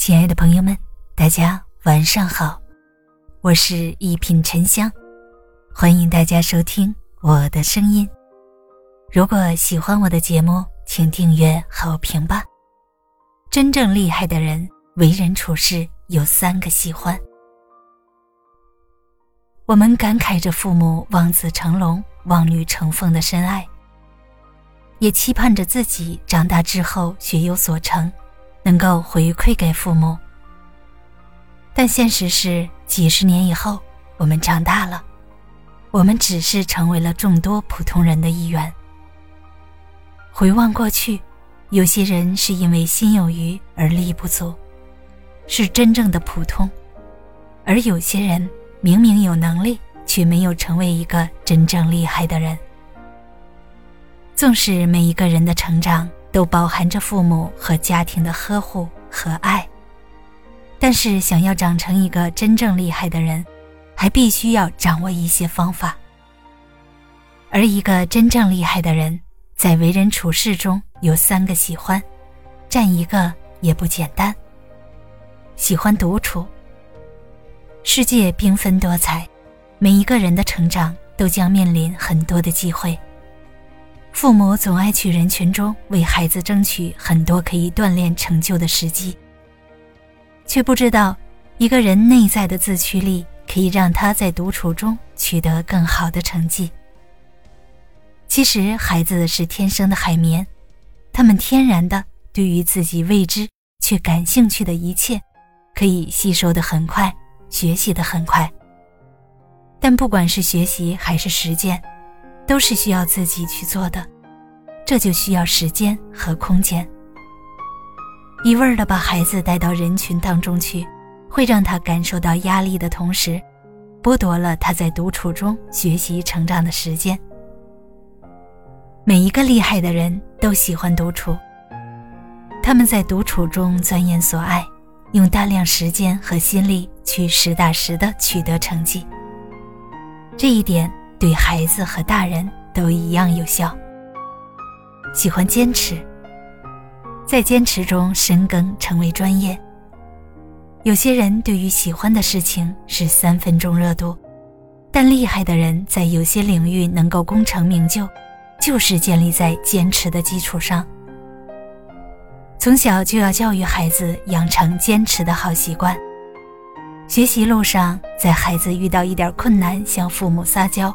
亲爱的朋友们，大家晚上好，我是一品沉香，欢迎大家收听我的声音。如果喜欢我的节目，请订阅好评吧。真正厉害的人，为人处事有三个喜欢。我们感慨着父母望子成龙、望女成凤的深爱，也期盼着自己长大之后学有所成。能够回馈给父母，但现实是，几十年以后，我们长大了，我们只是成为了众多普通人的一员。回望过去，有些人是因为心有余而力不足，是真正的普通；而有些人明明有能力，却没有成为一个真正厉害的人。纵使每一个人的成长，都包含着父母和家庭的呵护和爱，但是想要长成一个真正厉害的人，还必须要掌握一些方法。而一个真正厉害的人，在为人处事中有三个喜欢，占一个也不简单。喜欢独处。世界缤纷多彩，每一个人的成长都将面临很多的机会。父母总爱去人群中为孩子争取很多可以锻炼成就的时机，却不知道，一个人内在的自驱力可以让他在独处中取得更好的成绩。其实，孩子是天生的海绵，他们天然的对于自己未知却感兴趣的一切，可以吸收的很快，学习的很快。但不管是学习还是实践。都是需要自己去做的，这就需要时间和空间。一味儿的把孩子带到人群当中去，会让他感受到压力的同时，剥夺了他在独处中学习成长的时间。每一个厉害的人都喜欢独处，他们在独处中钻研所爱，用大量时间和心力去实打实的取得成绩。这一点。对孩子和大人都一样有效。喜欢坚持，在坚持中深耕，成为专业。有些人对于喜欢的事情是三分钟热度，但厉害的人在有些领域能够功成名就，就是建立在坚持的基础上。从小就要教育孩子养成坚持的好习惯。学习路上，在孩子遇到一点困难，向父母撒娇。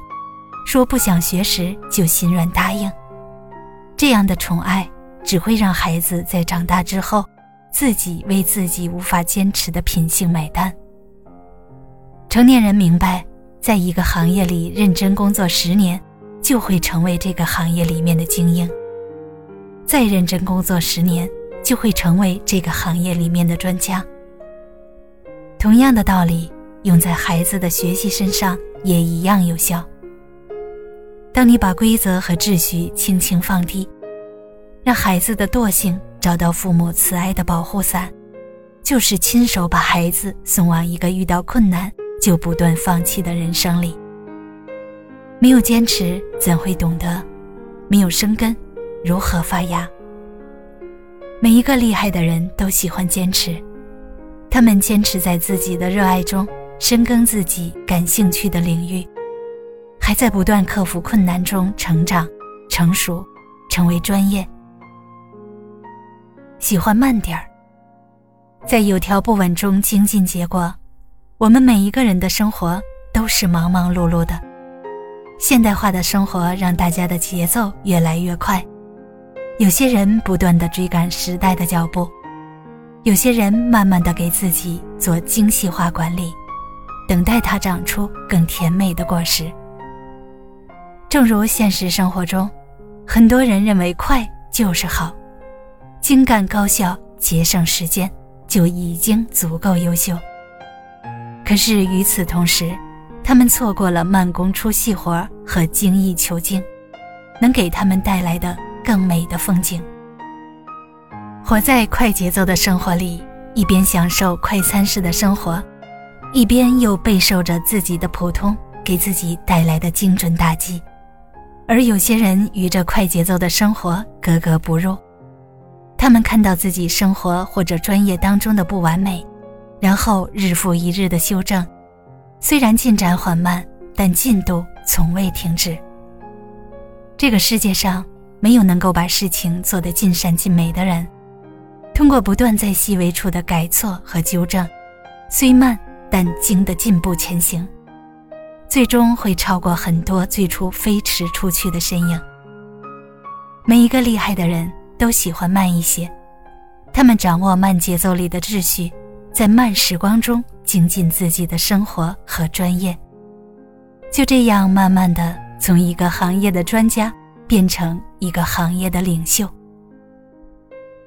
说不想学时就心软答应，这样的宠爱只会让孩子在长大之后，自己为自己无法坚持的品性买单。成年人明白，在一个行业里认真工作十年，就会成为这个行业里面的精英；再认真工作十年，就会成为这个行业里面的专家。同样的道理，用在孩子的学习身上也一样有效。当你把规则和秩序轻轻放低，让孩子的惰性找到父母慈爱的保护伞，就是亲手把孩子送往一个遇到困难就不断放弃的人生里。没有坚持，怎会懂得？没有生根，如何发芽？每一个厉害的人都喜欢坚持，他们坚持在自己的热爱中深耕自己感兴趣的领域。还在不断克服困难中成长、成熟，成为专业。喜欢慢点儿，在有条不紊中精进结果。我们每一个人的生活都是忙忙碌碌的，现代化的生活让大家的节奏越来越快。有些人不断的追赶时代的脚步，有些人慢慢的给自己做精细化管理，等待它长出更甜美的果实。正如现实生活中，很多人认为快就是好，精干高效、节省时间就已经足够优秀。可是与此同时，他们错过了慢工出细活和精益求精，能给他们带来的更美的风景。活在快节奏的生活里，一边享受快餐式的生活，一边又备受着自己的普通给自己带来的精准打击。而有些人与这快节奏的生活格格不入，他。们看到自己生活或者专业当中的不完美，然后日复一日的修正，虽然进展缓慢，但进度从未停止。这个世界上没有能够把事情做得尽善尽美的人，通过不断在细微处的改错和纠正，虽慢但经得进步前行，最终会超过很多最初飞驰出去的身影。每一个厉害的人都喜欢慢一些，他们掌握慢节奏里的秩序，在慢时光中精进自己的生活和专业，就这样慢慢的从一个行业的专家变成一个行业的领袖。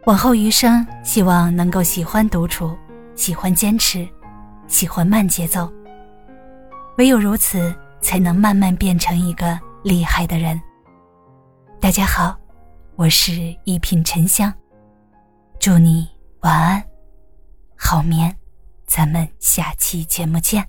往后余生，希望能够喜欢独处，喜欢坚持，喜欢慢节奏。唯有如此，才能慢慢变成一个厉害的人。大家好。我是一品沉香，祝你晚安，好眠，咱们下期节目见。